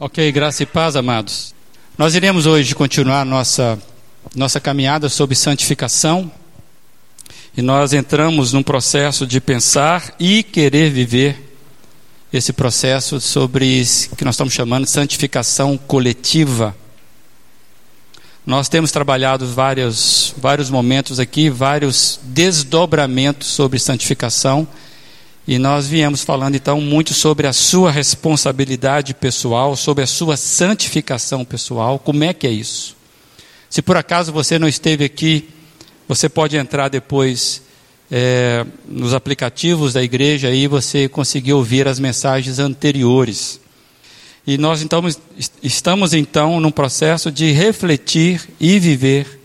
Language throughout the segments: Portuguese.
Ok, graça e paz, amados. Nós iremos hoje continuar nossa, nossa caminhada sobre santificação. E nós entramos num processo de pensar e querer viver esse processo sobre que nós estamos chamando de santificação coletiva. Nós temos trabalhado vários, vários momentos aqui, vários desdobramentos sobre santificação e nós viemos falando então muito sobre a sua responsabilidade pessoal, sobre a sua santificação pessoal. Como é que é isso? Se por acaso você não esteve aqui, você pode entrar depois é, nos aplicativos da igreja e você conseguir ouvir as mensagens anteriores. E nós então estamos então num processo de refletir e viver,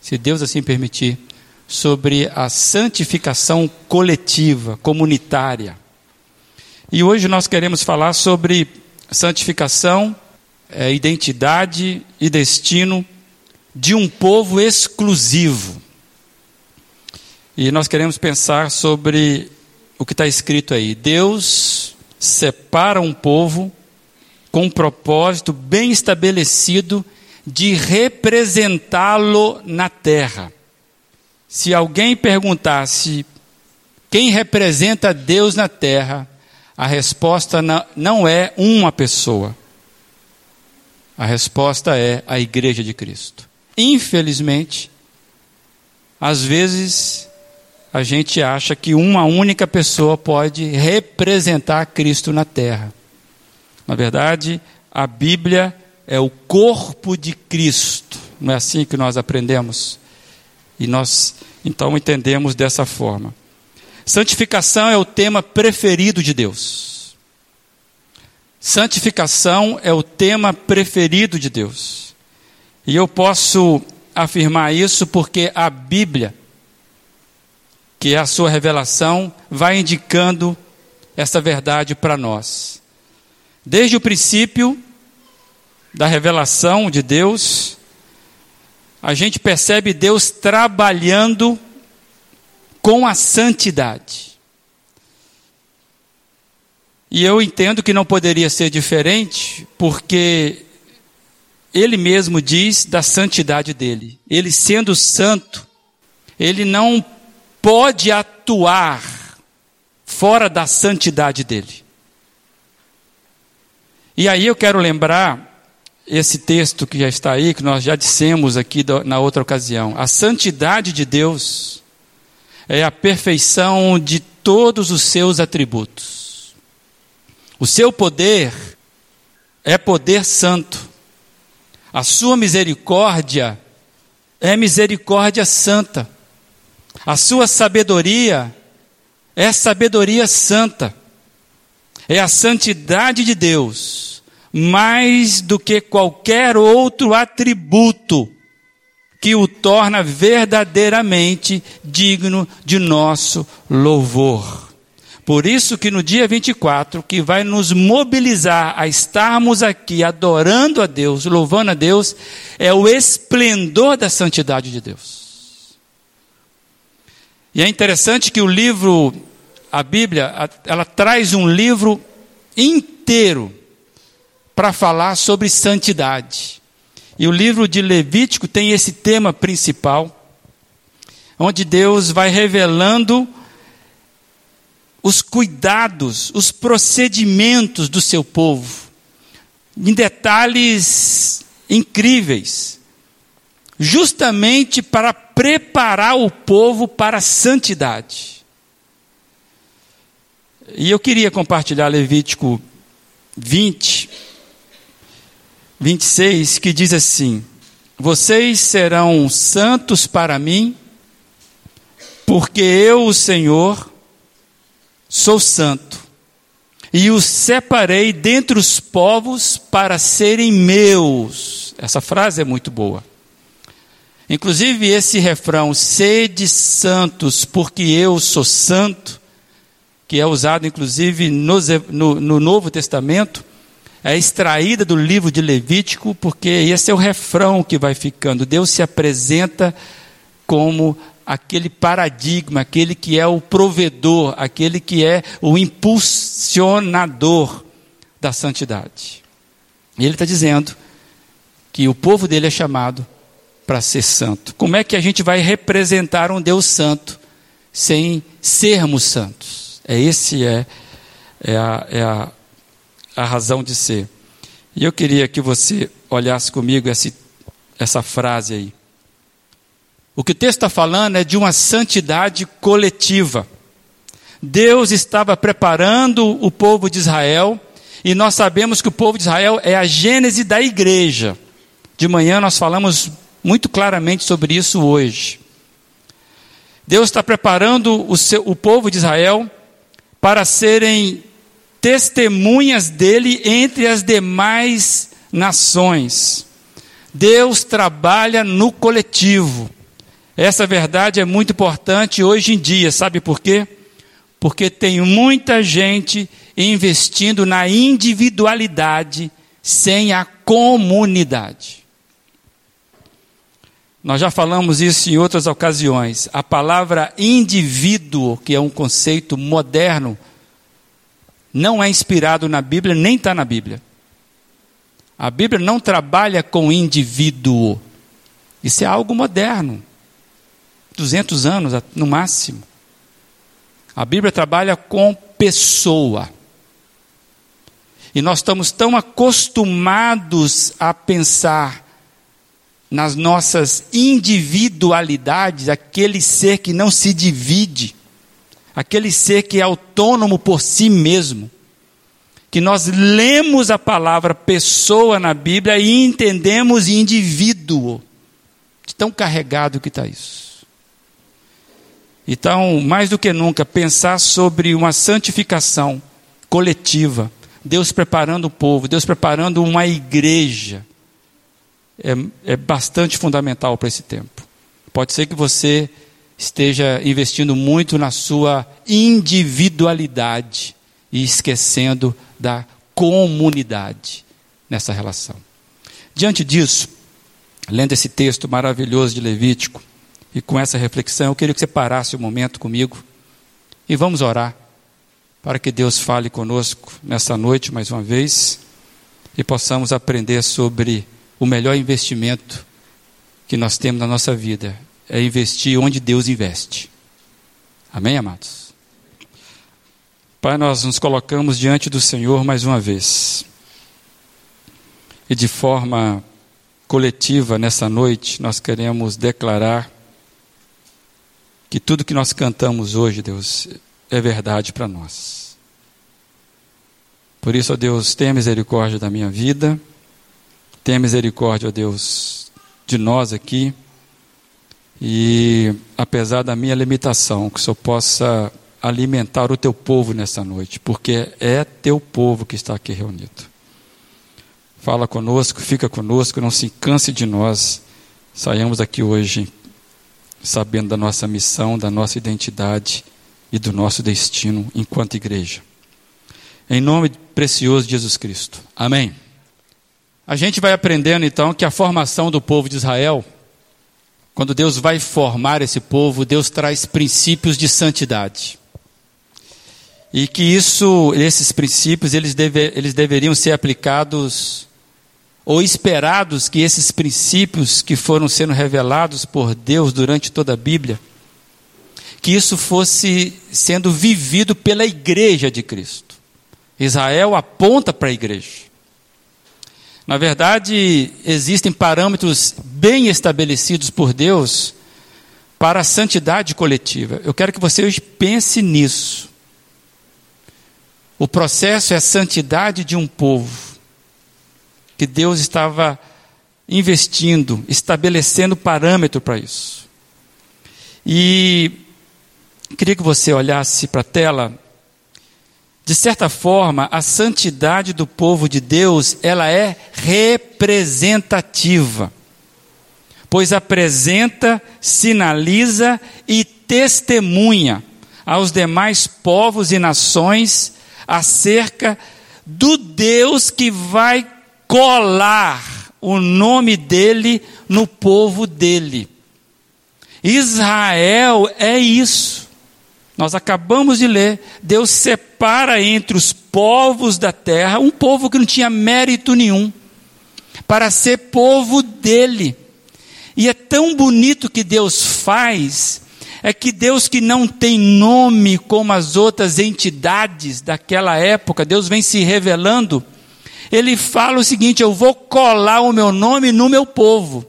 se Deus assim permitir, sobre a santificação coletiva, comunitária. E hoje nós queremos falar sobre santificação, é, identidade e destino de um povo exclusivo. E nós queremos pensar sobre o que está escrito aí. Deus separa um povo com um propósito bem estabelecido de representá-lo na terra. Se alguém perguntasse quem representa Deus na terra, a resposta não é uma pessoa. A resposta é a Igreja de Cristo. Infelizmente, às vezes a gente acha que uma única pessoa pode representar Cristo na terra. Na verdade, a Bíblia é o corpo de Cristo. Não é assim que nós aprendemos? E nós então entendemos dessa forma. Santificação é o tema preferido de Deus. Santificação é o tema preferido de Deus. E eu posso afirmar isso porque a Bíblia, que é a sua revelação, vai indicando essa verdade para nós. Desde o princípio da revelação de Deus, a gente percebe Deus trabalhando com a santidade. E eu entendo que não poderia ser diferente, porque ele mesmo diz da santidade dele. Ele sendo santo, ele não pode atuar fora da santidade dele. E aí eu quero lembrar esse texto que já está aí, que nós já dissemos aqui na outra ocasião. A santidade de Deus é a perfeição de todos os seus atributos. O seu poder é poder santo. A sua misericórdia é misericórdia santa. A sua sabedoria é sabedoria santa. É a santidade de Deus mais do que qualquer outro atributo que o torna verdadeiramente digno de nosso louvor. Por isso que no dia 24, que vai nos mobilizar a estarmos aqui adorando a Deus, louvando a Deus, é o esplendor da santidade de Deus. E é interessante que o livro, a Bíblia, ela traz um livro inteiro para falar sobre santidade. E o livro de Levítico tem esse tema principal, onde Deus vai revelando os cuidados, os procedimentos do seu povo, em detalhes incríveis, justamente para preparar o povo para a santidade. E eu queria compartilhar Levítico 20, 26, que diz assim: Vocês serão santos para mim, porque eu, o Senhor, sou santo, e os separei dentre os povos para serem meus. Essa frase é muito boa. Inclusive, esse refrão, sede santos, porque eu sou santo, que é usado inclusive no, no, no Novo Testamento, é extraída do livro de Levítico, porque esse é o refrão que vai ficando. Deus se apresenta como aquele paradigma, aquele que é o provedor, aquele que é o impulsionador da santidade. E ele está dizendo que o povo dele é chamado para ser santo. Como é que a gente vai representar um Deus santo sem sermos santos? É esse é, é, a, é a, a razão de ser. E eu queria que você olhasse comigo essa, essa frase aí. O que o texto está falando é de uma santidade coletiva. Deus estava preparando o povo de Israel, e nós sabemos que o povo de Israel é a gênese da igreja. De manhã nós falamos muito claramente sobre isso hoje. Deus está preparando o, seu, o povo de Israel para serem testemunhas dele entre as demais nações. Deus trabalha no coletivo. Essa verdade é muito importante hoje em dia, sabe por quê? Porque tem muita gente investindo na individualidade sem a comunidade. Nós já falamos isso em outras ocasiões. A palavra indivíduo, que é um conceito moderno, não é inspirado na Bíblia, nem está na Bíblia. A Bíblia não trabalha com indivíduo. Isso é algo moderno. 200 anos no máximo. A Bíblia trabalha com pessoa. E nós estamos tão acostumados a pensar nas nossas individualidades, aquele ser que não se divide, aquele ser que é autônomo por si mesmo, que nós lemos a palavra pessoa na Bíblia e entendemos indivíduo, de tão carregado que está isso. Então, mais do que nunca, pensar sobre uma santificação coletiva, Deus preparando o povo, Deus preparando uma igreja é, é bastante fundamental para esse tempo. Pode ser que você esteja investindo muito na sua individualidade e esquecendo da comunidade nessa relação. Diante disso, lendo esse texto maravilhoso de Levítico, e com essa reflexão, eu queria que você parasse um momento comigo e vamos orar para que Deus fale conosco nessa noite mais uma vez e possamos aprender sobre o melhor investimento que nós temos na nossa vida é investir onde Deus investe. Amém, amados? Pai, nós nos colocamos diante do Senhor mais uma vez. E de forma coletiva nessa noite, nós queremos declarar que tudo que nós cantamos hoje, Deus, é verdade para nós. Por isso, ó Deus, tenha misericórdia da minha vida Tenha misericórdia, ó Deus, de nós aqui. E apesar da minha limitação, que o Senhor possa alimentar o teu povo nessa noite, porque é teu povo que está aqui reunido. Fala conosco, fica conosco, não se canse de nós. Saiamos aqui hoje sabendo da nossa missão, da nossa identidade e do nosso destino enquanto igreja. Em nome precioso de Jesus Cristo. Amém. A gente vai aprendendo então que a formação do povo de Israel, quando Deus vai formar esse povo, Deus traz princípios de santidade. E que isso, esses princípios, eles, deve, eles deveriam ser aplicados ou esperados que esses princípios que foram sendo revelados por Deus durante toda a Bíblia, que isso fosse sendo vivido pela igreja de Cristo. Israel aponta para a igreja. Na verdade, existem parâmetros bem estabelecidos por Deus para a santidade coletiva. Eu quero que você hoje pense nisso. O processo é a santidade de um povo que Deus estava investindo, estabelecendo parâmetro para isso. E queria que você olhasse para a tela de certa forma, a santidade do povo de Deus, ela é representativa. Pois apresenta, sinaliza e testemunha aos demais povos e nações acerca do Deus que vai colar o nome dele no povo dele. Israel é isso. Nós acabamos de ler, Deus separa entre os povos da terra um povo que não tinha mérito nenhum, para ser povo dele. E é tão bonito que Deus faz, é que Deus que não tem nome como as outras entidades daquela época, Deus vem se revelando, ele fala o seguinte: eu vou colar o meu nome no meu povo,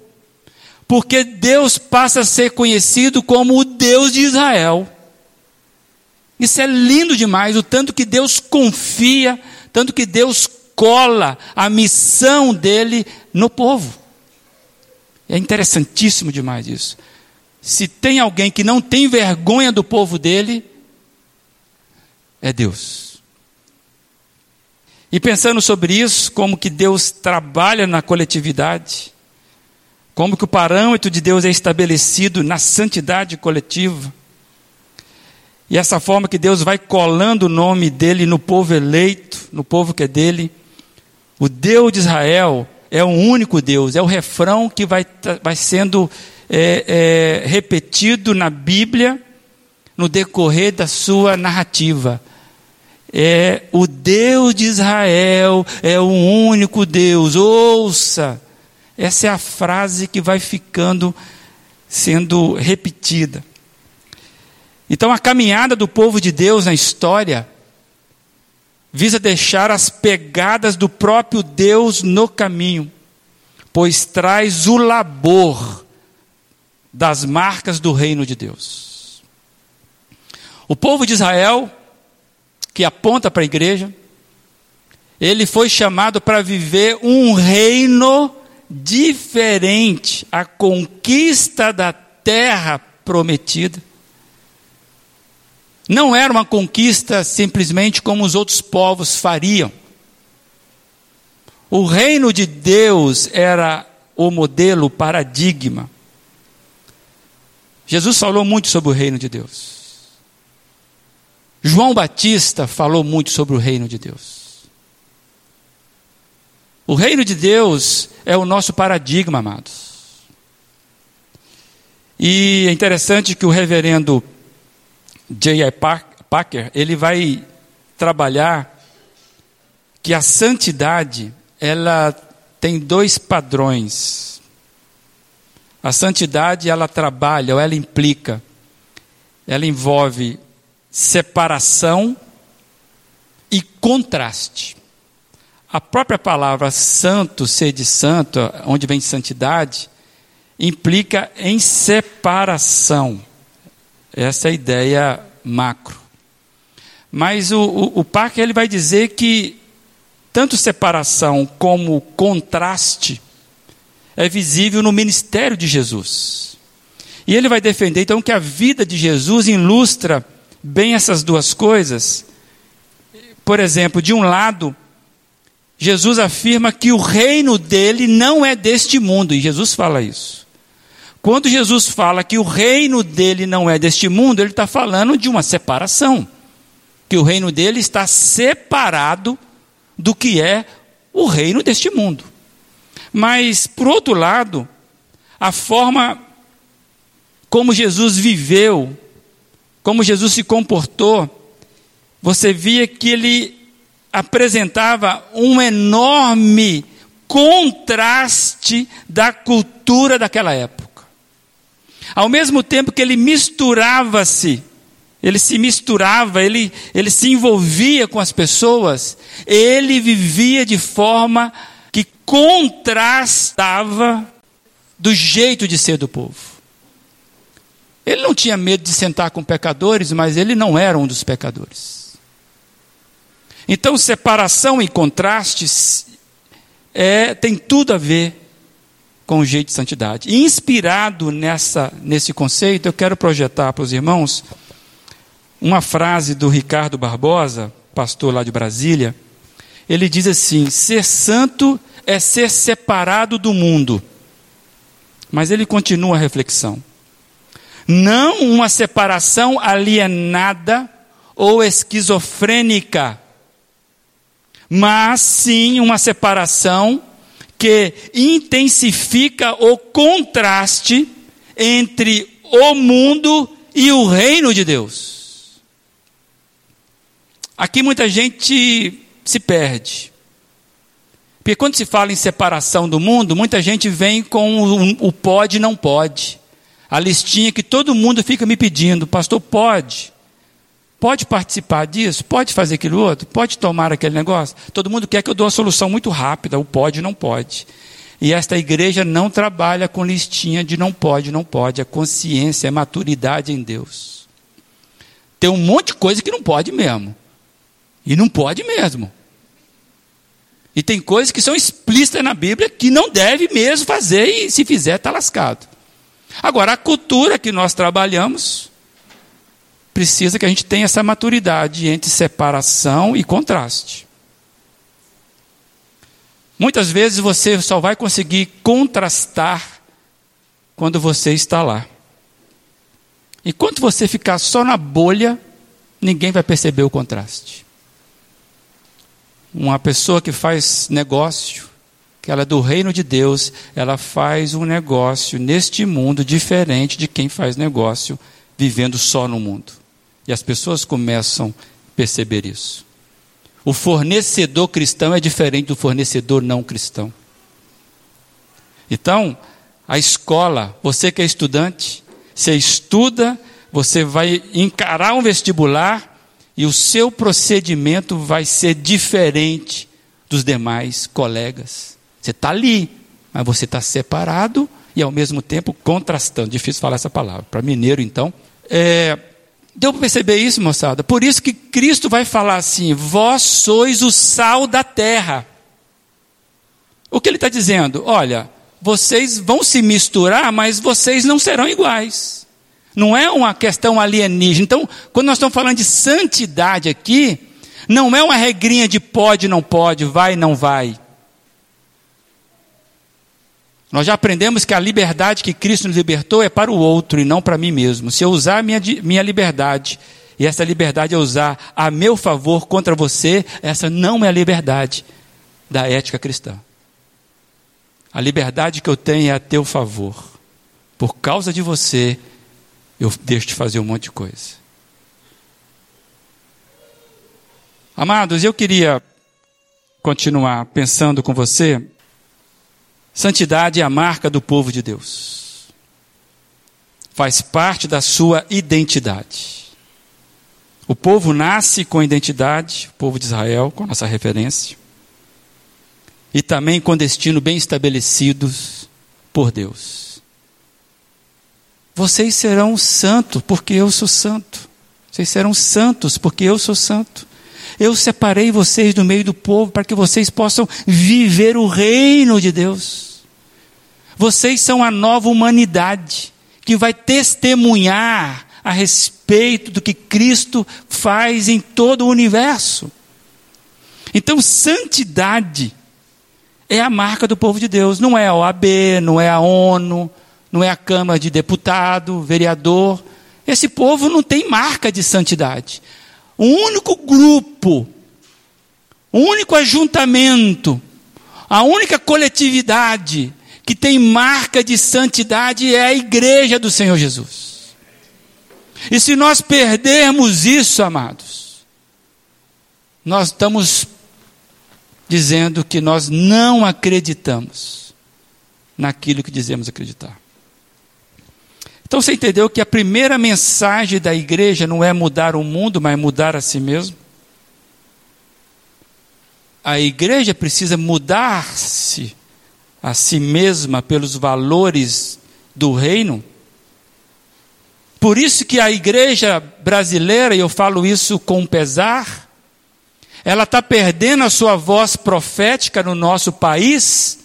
porque Deus passa a ser conhecido como o Deus de Israel. Isso é lindo demais, o tanto que Deus confia, tanto que Deus cola a missão dele no povo. É interessantíssimo demais isso. Se tem alguém que não tem vergonha do povo dele, é Deus. E pensando sobre isso, como que Deus trabalha na coletividade, como que o parâmetro de Deus é estabelecido na santidade coletiva, e essa forma que Deus vai colando o nome dele no povo eleito, no povo que é dele. O Deus de Israel é o único Deus, é o refrão que vai, vai sendo é, é, repetido na Bíblia no decorrer da sua narrativa. É o Deus de Israel, é o único Deus, ouça. Essa é a frase que vai ficando sendo repetida. Então, a caminhada do povo de Deus na história visa deixar as pegadas do próprio Deus no caminho, pois traz o labor das marcas do reino de Deus. O povo de Israel, que aponta para a igreja, ele foi chamado para viver um reino diferente, a conquista da terra prometida não era uma conquista simplesmente como os outros povos fariam. O reino de Deus era o modelo, o paradigma. Jesus falou muito sobre o reino de Deus. João Batista falou muito sobre o reino de Deus. O reino de Deus é o nosso paradigma, amados. E é interessante que o reverendo J.I. Packer, ele vai trabalhar que a santidade, ela tem dois padrões. A santidade, ela trabalha, ou ela implica, ela envolve separação e contraste. A própria palavra santo, ser de santo, onde vem santidade, implica em separação. Essa é a ideia macro. Mas o, o, o Parker ele vai dizer que tanto separação como contraste é visível no ministério de Jesus. E ele vai defender então que a vida de Jesus ilustra bem essas duas coisas. Por exemplo, de um lado, Jesus afirma que o reino dele não é deste mundo, e Jesus fala isso. Quando Jesus fala que o reino dele não é deste mundo, ele está falando de uma separação. Que o reino dele está separado do que é o reino deste mundo. Mas, por outro lado, a forma como Jesus viveu, como Jesus se comportou, você via que ele apresentava um enorme contraste da cultura daquela época. Ao mesmo tempo que ele misturava-se, ele se misturava, ele, ele se envolvia com as pessoas, ele vivia de forma que contrastava do jeito de ser do povo. Ele não tinha medo de sentar com pecadores, mas ele não era um dos pecadores. Então, separação e contrastes é, tem tudo a ver com o jeito de santidade. Inspirado nessa, nesse conceito, eu quero projetar para os irmãos uma frase do Ricardo Barbosa, pastor lá de Brasília. Ele diz assim: ser santo é ser separado do mundo. Mas ele continua a reflexão. Não uma separação alienada ou esquizofrênica, mas sim uma separação que intensifica o contraste entre o mundo e o reino de Deus. Aqui muita gente se perde. Porque quando se fala em separação do mundo, muita gente vem com o, o pode e não pode. A listinha que todo mundo fica me pedindo, pastor, pode. Pode participar disso? Pode fazer aquilo outro? Pode tomar aquele negócio? Todo mundo quer que eu dou uma solução muito rápida, o pode não pode. E esta igreja não trabalha com listinha de não pode, não pode. A consciência, a maturidade em Deus. Tem um monte de coisa que não pode mesmo. E não pode mesmo. E tem coisas que são explícitas na Bíblia que não deve mesmo fazer e se fizer está lascado. Agora, a cultura que nós trabalhamos precisa que a gente tenha essa maturidade entre separação e contraste. Muitas vezes você só vai conseguir contrastar quando você está lá. Enquanto você ficar só na bolha, ninguém vai perceber o contraste. Uma pessoa que faz negócio, que ela é do reino de Deus, ela faz um negócio neste mundo diferente de quem faz negócio vivendo só no mundo. E as pessoas começam a perceber isso. O fornecedor cristão é diferente do fornecedor não cristão. Então, a escola, você que é estudante, você estuda, você vai encarar um vestibular e o seu procedimento vai ser diferente dos demais colegas. Você está ali, mas você está separado e ao mesmo tempo contrastando. Difícil falar essa palavra. Para mineiro, então. É, Deu para perceber isso, moçada? Por isso que Cristo vai falar assim: vós sois o sal da terra. O que ele está dizendo? Olha, vocês vão se misturar, mas vocês não serão iguais. Não é uma questão alienígena. Então, quando nós estamos falando de santidade aqui, não é uma regrinha de pode, não pode, vai, não vai. Nós já aprendemos que a liberdade que Cristo nos libertou é para o outro e não para mim mesmo. Se eu usar a minha, minha liberdade, e essa liberdade é usar a meu favor contra você, essa não é a liberdade da ética cristã. A liberdade que eu tenho é a teu favor. Por causa de você, eu deixo de fazer um monte de coisa. Amados, eu queria continuar pensando com você Santidade é a marca do povo de Deus. Faz parte da sua identidade. O povo nasce com identidade, o povo de Israel, com nossa referência, e também com destino bem estabelecidos por Deus. Vocês serão santos porque eu sou santo. Vocês serão santos porque eu sou santo. Eu separei vocês do meio do povo para que vocês possam viver o reino de Deus. Vocês são a nova humanidade que vai testemunhar a respeito do que Cristo faz em todo o universo. Então, santidade é a marca do povo de Deus, não é a OAB, não é a ONU, não é a Câmara de Deputado, vereador. Esse povo não tem marca de santidade. O único grupo, o único ajuntamento, a única coletividade que tem marca de santidade é a igreja do Senhor Jesus. E se nós perdermos isso, amados, nós estamos dizendo que nós não acreditamos naquilo que dizemos acreditar. Então você entendeu que a primeira mensagem da igreja não é mudar o mundo, mas mudar a si mesmo? A igreja precisa mudar-se a si mesma pelos valores do reino. Por isso que a igreja brasileira, e eu falo isso com pesar, ela está perdendo a sua voz profética no nosso país,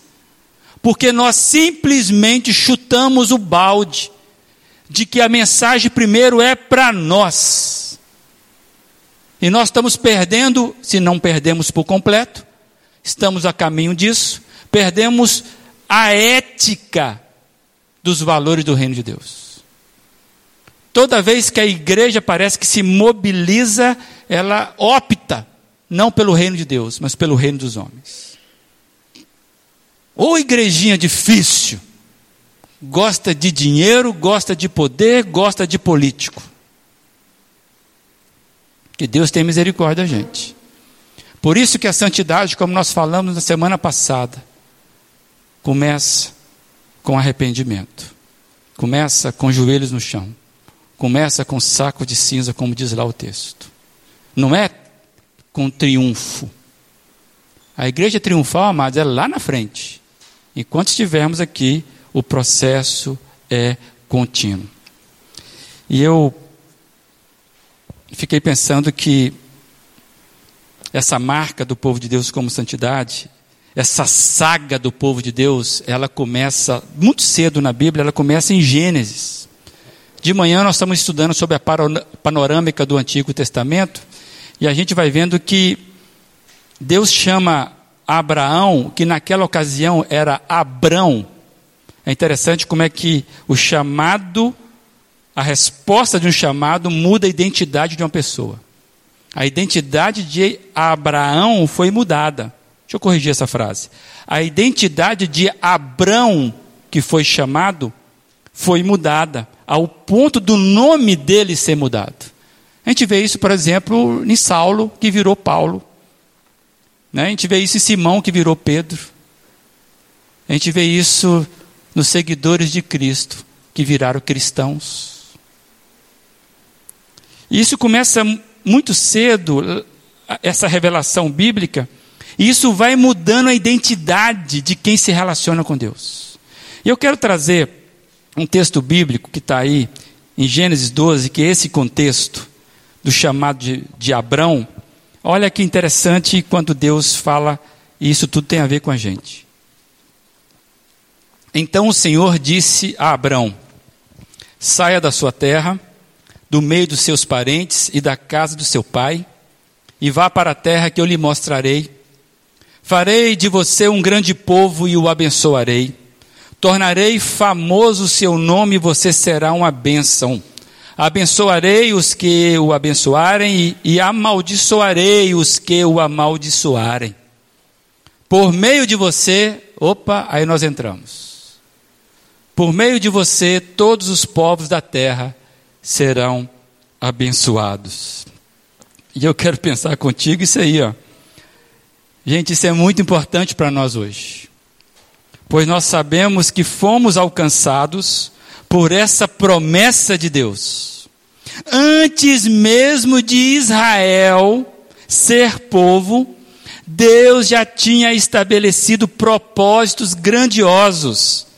porque nós simplesmente chutamos o balde de que a mensagem primeiro é para nós. E nós estamos perdendo, se não perdemos por completo, estamos a caminho disso, perdemos a ética dos valores do reino de Deus. Toda vez que a igreja parece que se mobiliza, ela opta não pelo reino de Deus, mas pelo reino dos homens. Ou igrejinha difícil, gosta de dinheiro, gosta de poder, gosta de político. Que Deus tenha misericórdia, gente. Por isso que a santidade, como nós falamos na semana passada, começa com arrependimento. Começa com joelhos no chão. Começa com saco de cinza, como diz lá o texto. Não é com triunfo. A igreja triunfal, amados, é lá na frente. Enquanto estivermos aqui, o processo é contínuo. E eu fiquei pensando que essa marca do povo de Deus como santidade, essa saga do povo de Deus, ela começa muito cedo na Bíblia, ela começa em Gênesis. De manhã nós estamos estudando sobre a panorâmica do Antigo Testamento e a gente vai vendo que Deus chama Abraão, que naquela ocasião era Abrão. É interessante como é que o chamado, a resposta de um chamado muda a identidade de uma pessoa. A identidade de Abraão foi mudada. Deixa eu corrigir essa frase. A identidade de Abrão, que foi chamado, foi mudada, ao ponto do nome dele ser mudado. A gente vê isso, por exemplo, em Saulo, que virou Paulo. Né? A gente vê isso em Simão, que virou Pedro. A gente vê isso nos seguidores de Cristo, que viraram cristãos. E isso começa muito cedo, essa revelação bíblica, e isso vai mudando a identidade de quem se relaciona com Deus. E eu quero trazer um texto bíblico que está aí em Gênesis 12, que é esse contexto do chamado de, de Abrão. Olha que interessante quando Deus fala, e isso tudo tem a ver com a gente. Então o Senhor disse a Abrão: Saia da sua terra do meio dos seus parentes e da casa do seu pai, e vá para a terra que eu lhe mostrarei. Farei de você um grande povo e o abençoarei. Tornarei famoso o seu nome e você será uma bênção. Abençoarei os que o abençoarem e, e amaldiçoarei os que o amaldiçoarem. Por meio de você, opa, aí nós entramos. Por meio de você, todos os povos da terra serão abençoados. E eu quero pensar contigo isso aí, ó. Gente, isso é muito importante para nós hoje. Pois nós sabemos que fomos alcançados por essa promessa de Deus. Antes mesmo de Israel ser povo, Deus já tinha estabelecido propósitos grandiosos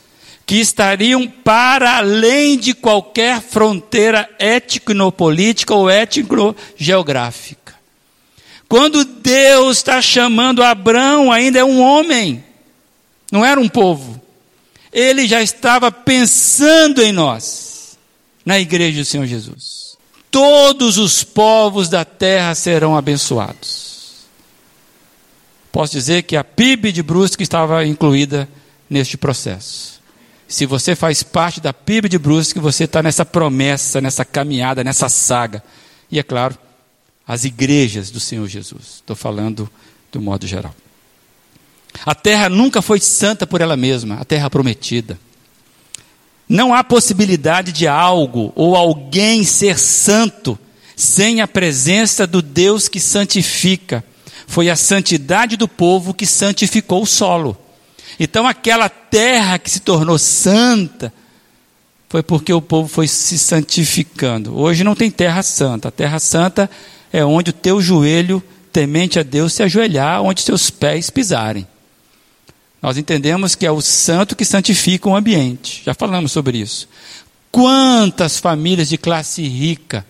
que estariam para além de qualquer fronteira étnico-política ou étnico-geográfica. Quando Deus está chamando Abraão, ainda é um homem, não era um povo. Ele já estava pensando em nós, na igreja do Senhor Jesus. Todos os povos da terra serão abençoados. Posso dizer que a PIB de Brusque estava incluída neste processo. Se você faz parte da PIB de Brusque, você está nessa promessa, nessa caminhada, nessa saga. E é claro, as igrejas do Senhor Jesus. Estou falando do modo geral. A terra nunca foi santa por ela mesma, a terra prometida. Não há possibilidade de algo ou alguém ser santo sem a presença do Deus que santifica. Foi a santidade do povo que santificou o solo. Então aquela terra que se tornou santa foi porque o povo foi se santificando. Hoje não tem terra santa. A terra santa é onde o teu joelho temente a Deus se ajoelhar, onde seus pés pisarem. Nós entendemos que é o santo que santifica o ambiente. Já falamos sobre isso. Quantas famílias de classe rica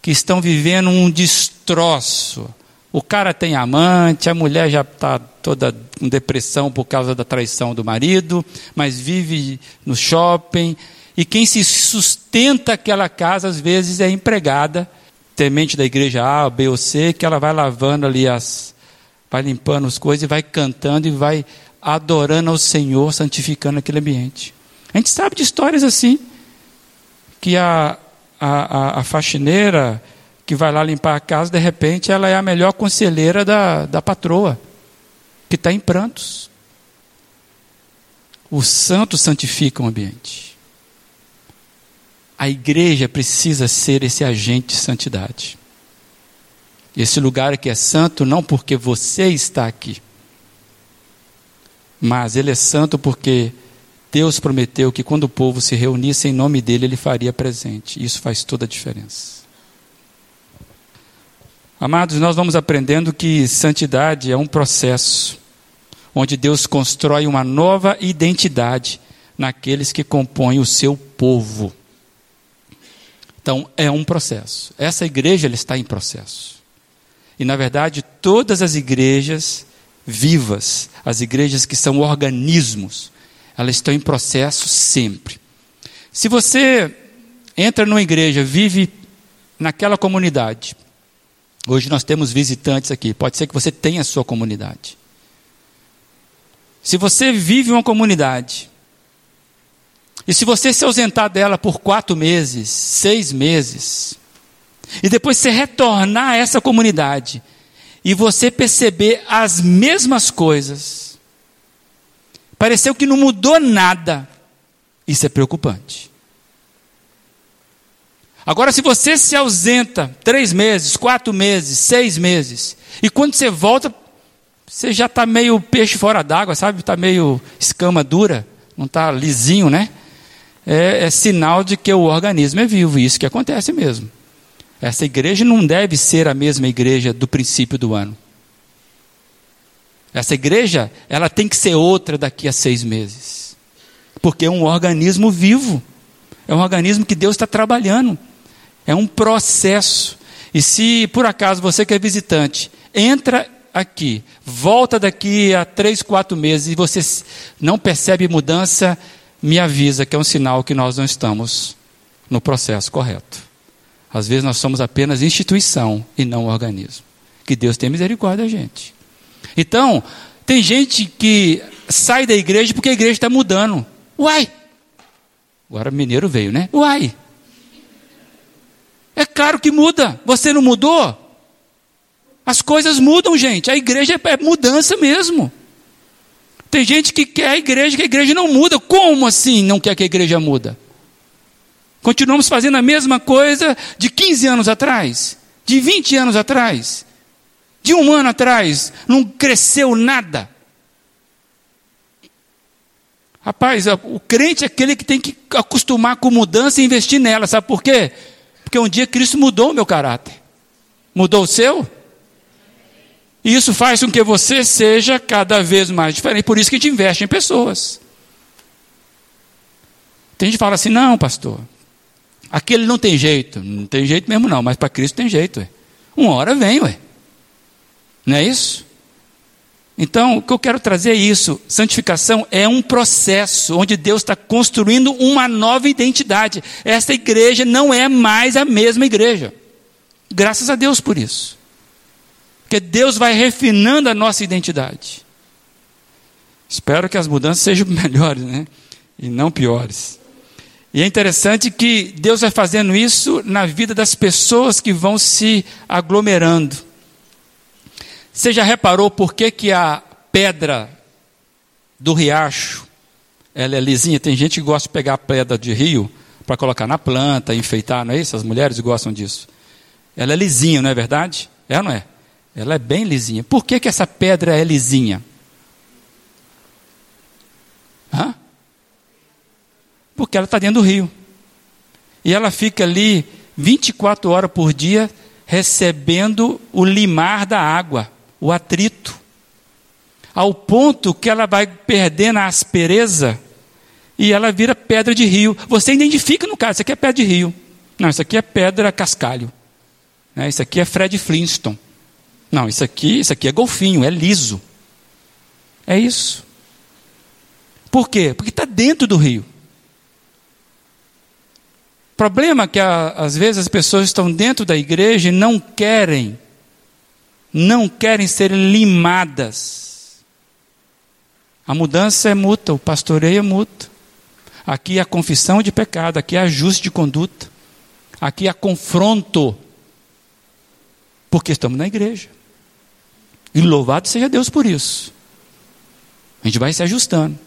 que estão vivendo um destroço, o cara tem amante, a mulher já está toda com depressão por causa da traição do marido, mas vive no shopping. E quem se sustenta aquela casa, às vezes, é empregada, temente da igreja A, B ou C, que ela vai lavando ali as. vai limpando as coisas e vai cantando e vai adorando ao Senhor, santificando aquele ambiente. A gente sabe de histórias assim, que a, a, a, a faxineira que vai lá limpar a casa, de repente ela é a melhor conselheira da, da patroa, que está em prantos. O santo santifica o ambiente. A igreja precisa ser esse agente de santidade. Esse lugar aqui é santo não porque você está aqui, mas ele é santo porque Deus prometeu que quando o povo se reunisse em nome dele, ele faria presente. Isso faz toda a diferença. Amados, nós vamos aprendendo que santidade é um processo onde Deus constrói uma nova identidade naqueles que compõem o seu povo. Então, é um processo. Essa igreja ela está em processo. E, na verdade, todas as igrejas vivas, as igrejas que são organismos, elas estão em processo sempre. Se você entra numa igreja, vive naquela comunidade, hoje nós temos visitantes aqui, pode ser que você tenha a sua comunidade. Se você vive uma comunidade, e se você se ausentar dela por quatro meses, seis meses, e depois você retornar a essa comunidade, e você perceber as mesmas coisas, pareceu que não mudou nada, isso é preocupante. Agora, se você se ausenta três meses, quatro meses, seis meses, e quando você volta, você já está meio peixe fora d'água, sabe? Está meio escama dura, não está lisinho, né? É, é, sinal de que o organismo é vivo, isso que acontece mesmo. Essa igreja não deve ser a mesma igreja do princípio do ano. Essa igreja, ela tem que ser outra daqui a seis meses. Porque é um organismo vivo. É um organismo que Deus está trabalhando. É um processo. E se por acaso você que é visitante, entra aqui, volta daqui a três, quatro meses e você não percebe mudança, me avisa que é um sinal que nós não estamos no processo correto. Às vezes nós somos apenas instituição e não organismo. Que Deus tenha misericórdia da gente. Então, tem gente que sai da igreja porque a igreja está mudando. Uai! Agora mineiro veio, né? Uai! É claro que muda. Você não mudou? As coisas mudam, gente. A igreja é mudança mesmo. Tem gente que quer a igreja, que a igreja não muda. Como assim não quer que a igreja muda? Continuamos fazendo a mesma coisa de 15 anos atrás, de 20 anos atrás, de um ano atrás. Não cresceu nada. Rapaz, o crente é aquele que tem que acostumar com mudança e investir nela. Sabe por quê? Porque um dia Cristo mudou o meu caráter. Mudou o seu? E isso faz com que você seja cada vez mais diferente. Por isso que a gente investe em pessoas. Tem gente que fala assim: não, pastor, aquele não tem jeito. Não tem jeito mesmo, não, mas para Cristo tem jeito. Ué. Uma hora vem, ué. Não é isso? Então, o que eu quero trazer é isso: santificação é um processo onde Deus está construindo uma nova identidade. Esta igreja não é mais a mesma igreja. Graças a Deus por isso. Porque Deus vai refinando a nossa identidade. Espero que as mudanças sejam melhores, né? E não piores. E é interessante que Deus vai fazendo isso na vida das pessoas que vão se aglomerando. Você já reparou por que, que a pedra do riacho ela é lisinha? Tem gente que gosta de pegar a pedra de rio para colocar na planta, enfeitar, não é isso? As mulheres gostam disso. Ela é lisinha, não é verdade? É ou não é? Ela é bem lisinha. Por que, que essa pedra é lisinha? Hã? Porque ela está dentro do rio. E ela fica ali 24 horas por dia recebendo o limar da água o atrito, ao ponto que ela vai perdendo a aspereza e ela vira pedra de rio. Você identifica no caso, isso aqui é pedra de rio. Não, isso aqui é pedra cascalho. Né? Isso aqui é Fred Flintstone. Não, isso aqui, isso aqui é golfinho, é liso. É isso. Por quê? Porque está dentro do rio. O problema é que às vezes as pessoas estão dentro da igreja e não querem não querem ser limadas. A mudança é mútua, o pastoreio é mútuo. Aqui há confissão de pecado, aqui há ajuste de conduta, aqui há confronto, porque estamos na igreja. E louvado seja Deus por isso. A gente vai se ajustando.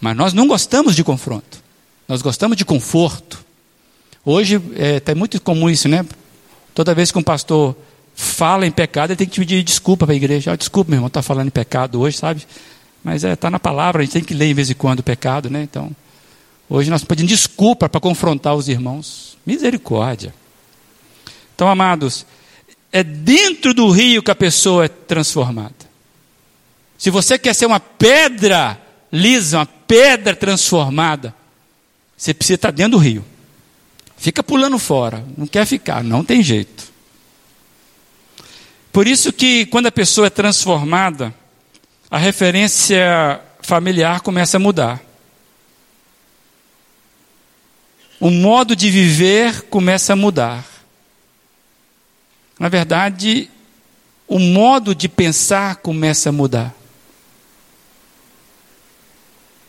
Mas nós não gostamos de confronto, nós gostamos de conforto. Hoje é, é muito comum isso, né? Toda vez que um pastor fala em pecado, ele tem que pedir desculpa para a igreja. Oh, desculpa, meu irmão, está falando em pecado hoje, sabe? Mas está é, tá na palavra, a gente tem que ler de vez em quando o pecado, né? Então, hoje nós pedimos desculpa para confrontar os irmãos. Misericórdia. Então, amados, é dentro do rio que a pessoa é transformada. Se você quer ser uma pedra lisa, uma pedra transformada, você precisa estar dentro do rio. Fica pulando fora, não quer ficar, não tem jeito. Por isso que quando a pessoa é transformada, a referência familiar começa a mudar. O modo de viver começa a mudar. Na verdade, o modo de pensar começa a mudar.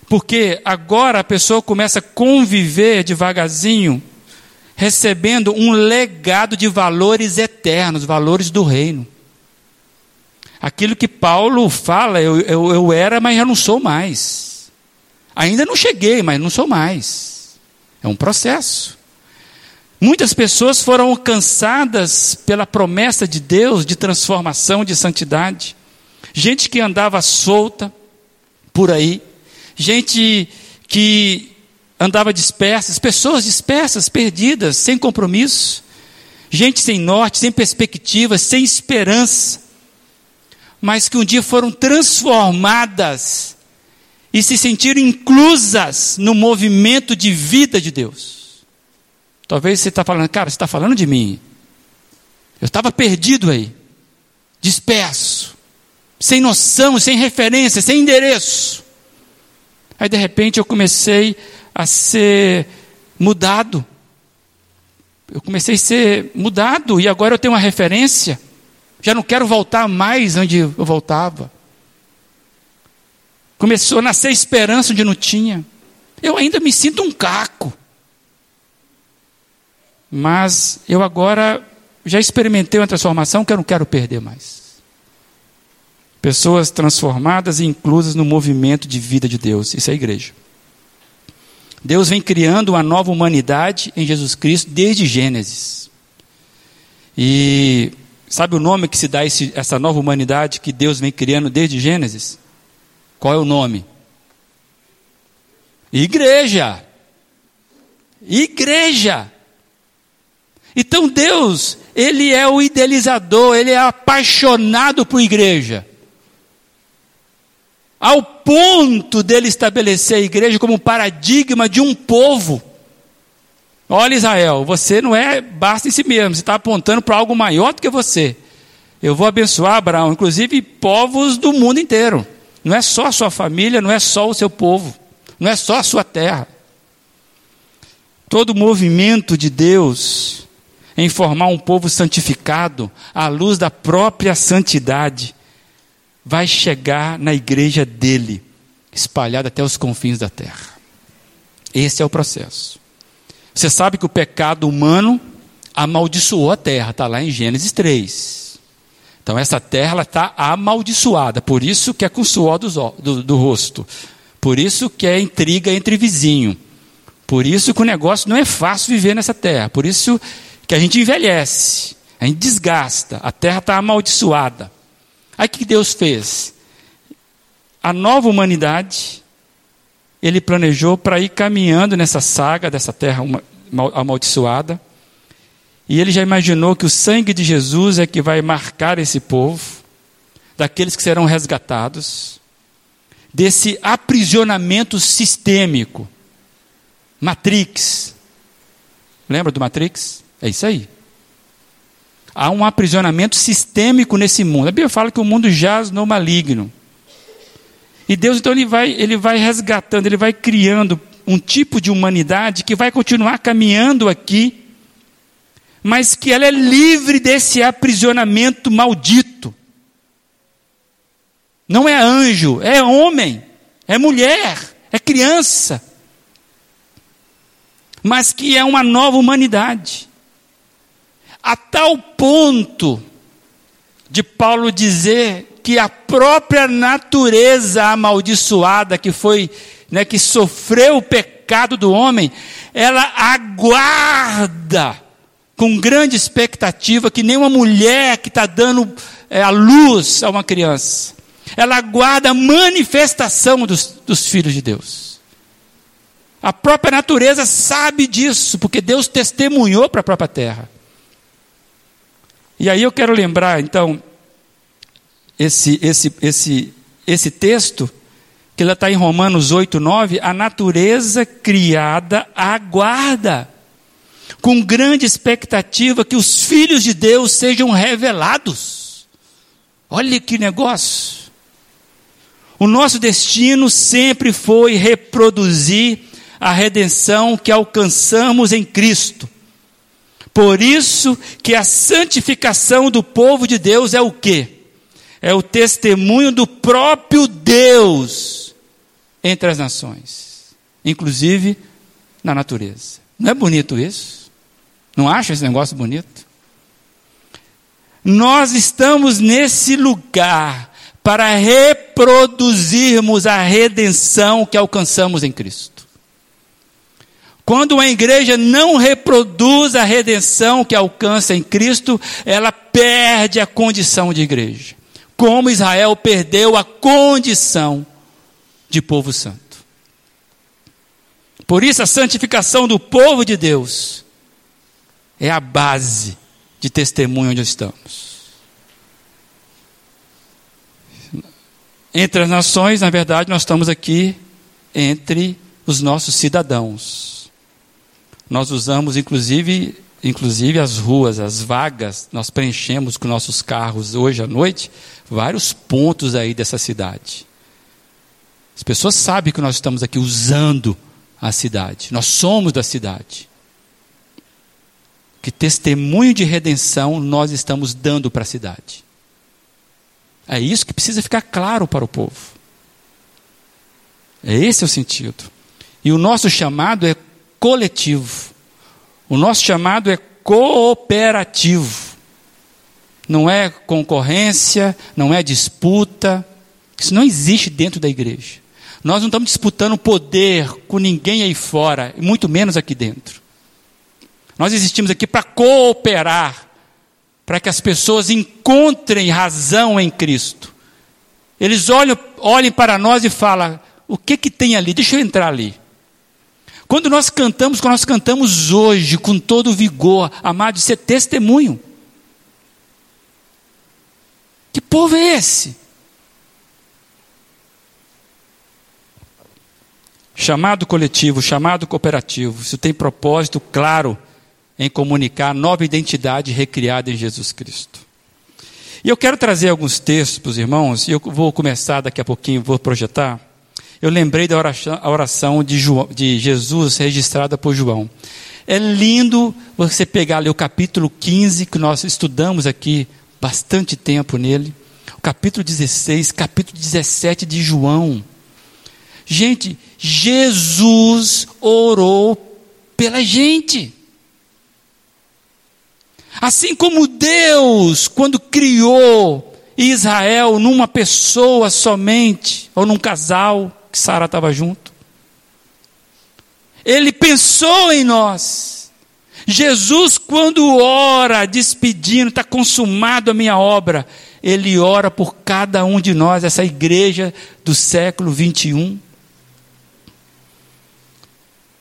Porque agora a pessoa começa a conviver devagarzinho, recebendo um legado de valores eternos, valores do reino. Aquilo que Paulo fala, eu, eu, eu era, mas já não sou mais. Ainda não cheguei, mas não sou mais. É um processo. Muitas pessoas foram alcançadas pela promessa de Deus de transformação, de santidade. Gente que andava solta por aí, gente que andava dispersas, pessoas dispersas, perdidas, sem compromisso, gente sem norte, sem perspectiva, sem esperança, mas que um dia foram transformadas e se sentiram inclusas no movimento de vida de Deus. Talvez você está falando, cara, você está falando de mim. Eu estava perdido aí, disperso, sem noção, sem referência, sem endereço. Aí de repente eu comecei a ser mudado. Eu comecei a ser mudado e agora eu tenho uma referência. Já não quero voltar mais onde eu voltava. Começou a nascer esperança onde não tinha. Eu ainda me sinto um caco. Mas eu agora já experimentei uma transformação que eu não quero perder mais. Pessoas transformadas e inclusas no movimento de vida de Deus. Isso é a igreja. Deus vem criando uma nova humanidade em Jesus Cristo desde Gênesis. E sabe o nome que se dá a essa nova humanidade que Deus vem criando desde Gênesis? Qual é o nome? Igreja. Igreja. Então Deus, Ele é o idealizador, Ele é apaixonado por igreja ao ponto dele estabelecer a igreja como paradigma de um povo. Olha, Israel, você não é basta em si mesmo, você está apontando para algo maior do que você. Eu vou abençoar Abraão, inclusive povos do mundo inteiro. Não é só a sua família, não é só o seu povo, não é só a sua terra. Todo movimento de Deus em formar um povo santificado à luz da própria santidade vai chegar na igreja dele, espalhada até os confins da terra. Esse é o processo. Você sabe que o pecado humano amaldiçoou a terra, está lá em Gênesis 3. Então essa terra está amaldiçoada, por isso que é com suor do, do, do rosto, por isso que é intriga entre vizinho, por isso que o negócio não é fácil viver nessa terra, por isso que a gente envelhece, a gente desgasta, a terra está amaldiçoada. Aí o que Deus fez? A nova humanidade, ele planejou para ir caminhando nessa saga dessa terra amaldiçoada. E ele já imaginou que o sangue de Jesus é que vai marcar esse povo, daqueles que serão resgatados, desse aprisionamento sistêmico. Matrix. Lembra do Matrix? É isso aí. Há um aprisionamento sistêmico nesse mundo. A Bíblia fala que o mundo jaz no maligno. E Deus, então, ele vai, ele vai resgatando, ele vai criando um tipo de humanidade que vai continuar caminhando aqui, mas que ela é livre desse aprisionamento maldito. Não é anjo, é homem, é mulher, é criança. Mas que é uma nova humanidade a tal ponto de Paulo dizer que a própria natureza amaldiçoada que foi, né, que sofreu o pecado do homem, ela aguarda com grande expectativa, que nem uma mulher que está dando é, a luz a uma criança. Ela aguarda a manifestação dos, dos filhos de Deus. A própria natureza sabe disso, porque Deus testemunhou para a própria terra. E aí eu quero lembrar, então, esse, esse, esse, esse texto, que ela está em Romanos 8, 9, a natureza criada aguarda, com grande expectativa, que os filhos de Deus sejam revelados. Olha que negócio. O nosso destino sempre foi reproduzir a redenção que alcançamos em Cristo. Por isso que a santificação do povo de Deus é o quê? É o testemunho do próprio Deus entre as nações, inclusive na natureza. Não é bonito isso? Não acha esse negócio bonito? Nós estamos nesse lugar para reproduzirmos a redenção que alcançamos em Cristo. Quando uma igreja não reproduz a redenção que alcança em Cristo, ela perde a condição de igreja. Como Israel perdeu a condição de povo santo. Por isso, a santificação do povo de Deus é a base de testemunho onde estamos. Entre as nações, na verdade, nós estamos aqui entre os nossos cidadãos. Nós usamos inclusive, inclusive as ruas, as vagas, nós preenchemos com nossos carros hoje à noite vários pontos aí dessa cidade. As pessoas sabem que nós estamos aqui usando a cidade. Nós somos da cidade. Que testemunho de redenção nós estamos dando para a cidade. É isso que precisa ficar claro para o povo. É esse o sentido. E o nosso chamado é coletivo. O nosso chamado é cooperativo. Não é concorrência, não é disputa. Isso não existe dentro da igreja. Nós não estamos disputando poder com ninguém aí fora, muito menos aqui dentro. Nós existimos aqui para cooperar, para que as pessoas encontrem razão em Cristo. Eles olham, olhem para nós e falam: o que que tem ali? Deixa eu entrar ali. Quando nós cantamos, quando nós cantamos hoje, com todo vigor, amado, isso é testemunho. Que povo é esse? Chamado coletivo, chamado cooperativo, isso tem propósito claro em comunicar a nova identidade recriada em Jesus Cristo. E eu quero trazer alguns textos irmãos, e eu vou começar daqui a pouquinho, vou projetar eu lembrei da oração, de, João, de Jesus registrada por João. É lindo você pegar ali o capítulo 15, que nós estudamos aqui bastante tempo nele, o capítulo 16, capítulo 17 de João. Gente, Jesus orou pela gente. Assim como Deus, quando criou Israel numa pessoa somente, ou num casal, que Sara estava junto. Ele pensou em nós. Jesus, quando ora, despedindo, está consumado a minha obra, ele ora por cada um de nós, essa igreja do século 21.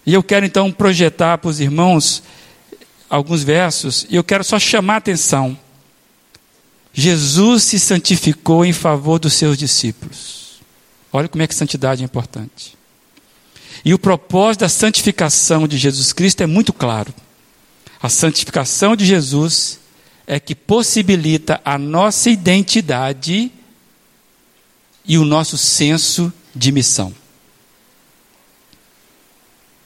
E eu quero então projetar para os irmãos alguns versos, e eu quero só chamar a atenção. Jesus se santificou em favor dos seus discípulos. Olha como é que santidade é importante. E o propósito da santificação de Jesus Cristo é muito claro. A santificação de Jesus é que possibilita a nossa identidade e o nosso senso de missão.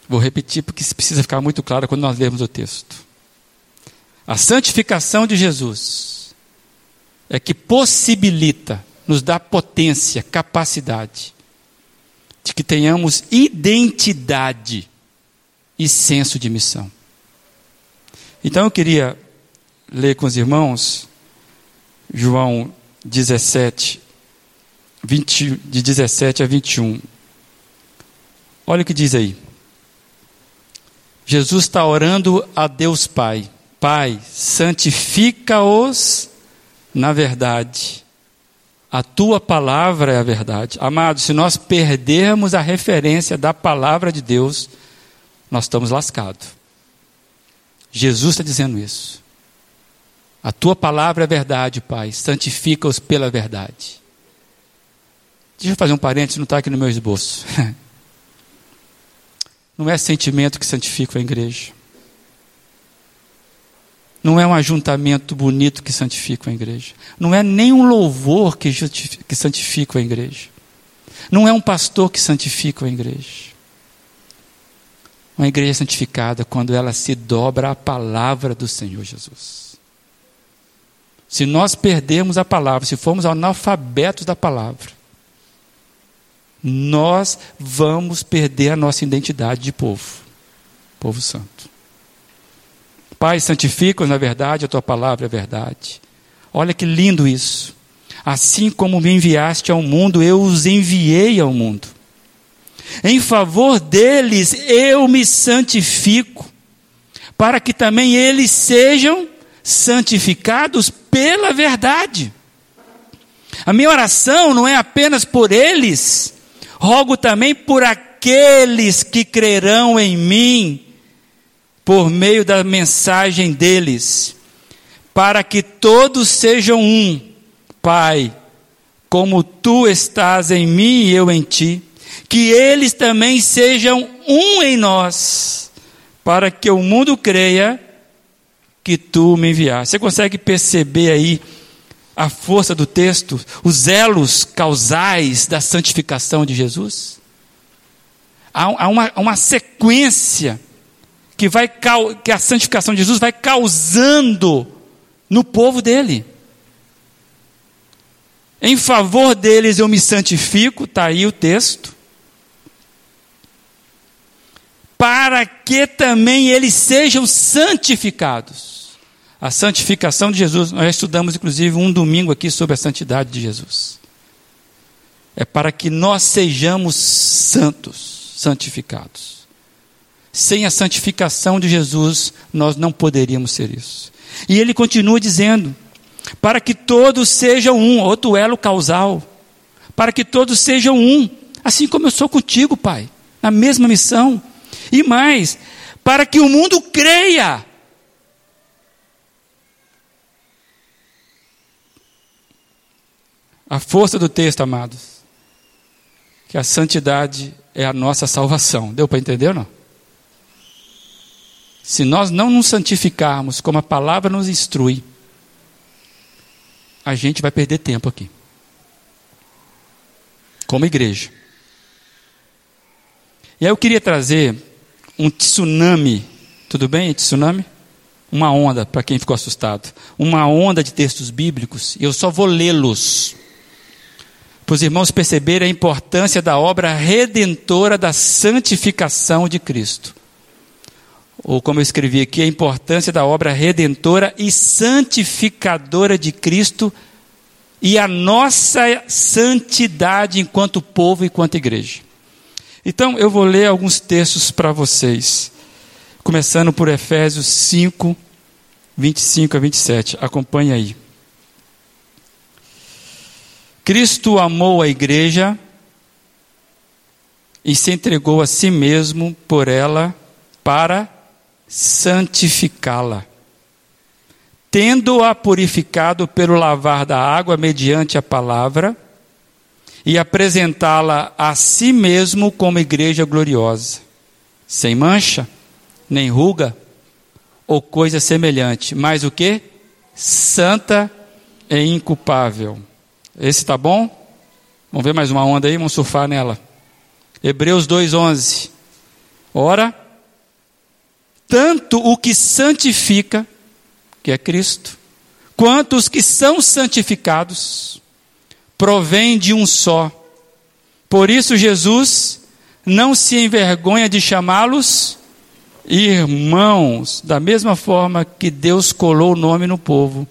Vou repetir porque precisa ficar muito claro quando nós lermos o texto. A santificação de Jesus é que possibilita nos dá potência, capacidade de que tenhamos identidade e senso de missão. Então eu queria ler com os irmãos João 17, 20, de 17 a 21. Olha o que diz aí. Jesus está orando a Deus Pai. Pai, santifica-os na verdade. A tua palavra é a verdade. Amado, se nós perdermos a referência da palavra de Deus, nós estamos lascados. Jesus está dizendo isso. A tua palavra é verdade, Pai. Santifica-os pela verdade. Deixa eu fazer um parênteses, não está aqui no meu esboço. Não é sentimento que santifica a igreja. Não é um ajuntamento bonito que santifica a igreja. Não é nem um louvor que, que santifica a igreja. Não é um pastor que santifica a igreja. Uma igreja santificada quando ela se dobra à palavra do Senhor Jesus. Se nós perdermos a palavra, se formos analfabetos da palavra, nós vamos perder a nossa identidade de povo, povo santo. Pai, santifica-os na verdade, a tua palavra é verdade. Olha que lindo isso. Assim como me enviaste ao mundo, eu os enviei ao mundo. Em favor deles eu me santifico, para que também eles sejam santificados pela verdade. A minha oração não é apenas por eles, rogo também por aqueles que crerão em mim por meio da mensagem deles, para que todos sejam um, Pai, como tu estás em mim e eu em ti, que eles também sejam um em nós, para que o mundo creia que tu me enviaste. Você consegue perceber aí a força do texto, os elos causais da santificação de Jesus? Há uma, uma sequência que, vai, que a santificação de Jesus vai causando no povo dele. Em favor deles eu me santifico, está aí o texto, para que também eles sejam santificados. A santificação de Jesus, nós estudamos inclusive um domingo aqui sobre a santidade de Jesus. É para que nós sejamos santos, santificados. Sem a santificação de Jesus, nós não poderíamos ser isso. E ele continua dizendo: para que todos sejam um, outro elo causal, para que todos sejam um, assim como eu sou contigo, Pai, na mesma missão. E mais, para que o mundo creia. A força do texto, amados, que a santidade é a nossa salvação. Deu para entender ou não? Se nós não nos santificarmos como a palavra nos instrui, a gente vai perder tempo aqui. Como igreja. E aí eu queria trazer um tsunami. Tudo bem, tsunami? Uma onda, para quem ficou assustado. Uma onda de textos bíblicos. E eu só vou lê-los. Para os irmãos perceberem a importância da obra redentora da santificação de Cristo ou como eu escrevi aqui, a importância da obra redentora e santificadora de Cristo e a nossa santidade enquanto povo enquanto igreja. Então, eu vou ler alguns textos para vocês, começando por Efésios 5, 25 a 27. Acompanhe aí. Cristo amou a igreja e se entregou a si mesmo por ela para santificá-la, tendo-a purificado pelo lavar da água mediante a palavra, e apresentá-la a si mesmo como igreja gloriosa, sem mancha, nem ruga, ou coisa semelhante, mas o que? Santa e inculpável. Esse tá bom? Vamos ver mais uma onda aí, vamos surfar nela. Hebreus 2:11. Ora, tanto o que santifica, que é Cristo, quanto os que são santificados, provém de um só. Por isso, Jesus não se envergonha de chamá-los irmãos, da mesma forma que Deus colou o nome no povo.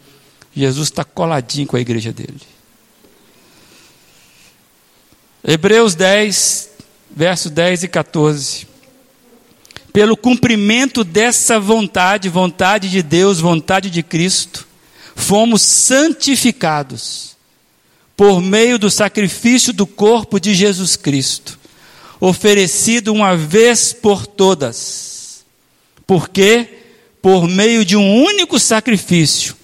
Jesus está coladinho com a igreja dele. Hebreus 10, versos 10 e 14. Pelo cumprimento dessa vontade, vontade de Deus, vontade de Cristo, fomos santificados por meio do sacrifício do corpo de Jesus Cristo, oferecido uma vez por todas. Porque, por meio de um único sacrifício,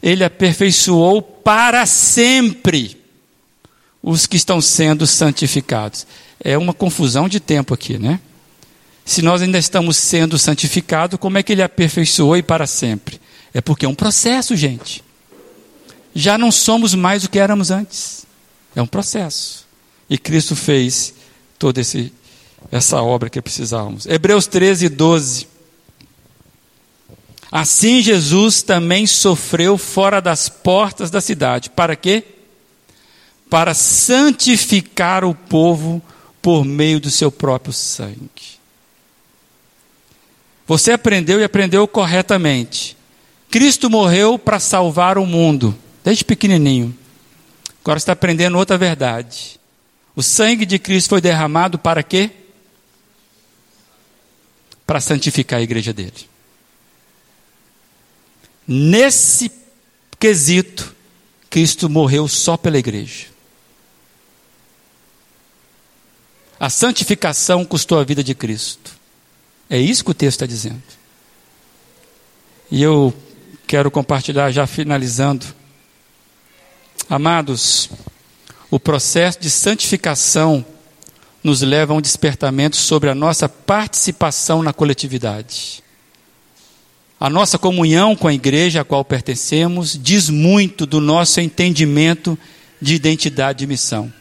ele aperfeiçoou para sempre os que estão sendo santificados. É uma confusão de tempo aqui, né? Se nós ainda estamos sendo santificados, como é que ele aperfeiçoou e para sempre? É porque é um processo, gente. Já não somos mais o que éramos antes. É um processo. E Cristo fez toda esse, essa obra que precisávamos. Hebreus 13, 12. Assim Jesus também sofreu fora das portas da cidade. Para quê? Para santificar o povo por meio do seu próprio sangue. Você aprendeu e aprendeu corretamente. Cristo morreu para salvar o mundo, desde pequenininho. Agora está aprendendo outra verdade. O sangue de Cristo foi derramado para quê? Para santificar a igreja dele. Nesse quesito, Cristo morreu só pela igreja. A santificação custou a vida de Cristo. É isso que o texto está dizendo. E eu quero compartilhar, já finalizando. Amados, o processo de santificação nos leva a um despertamento sobre a nossa participação na coletividade. A nossa comunhão com a igreja a qual pertencemos diz muito do nosso entendimento de identidade e missão.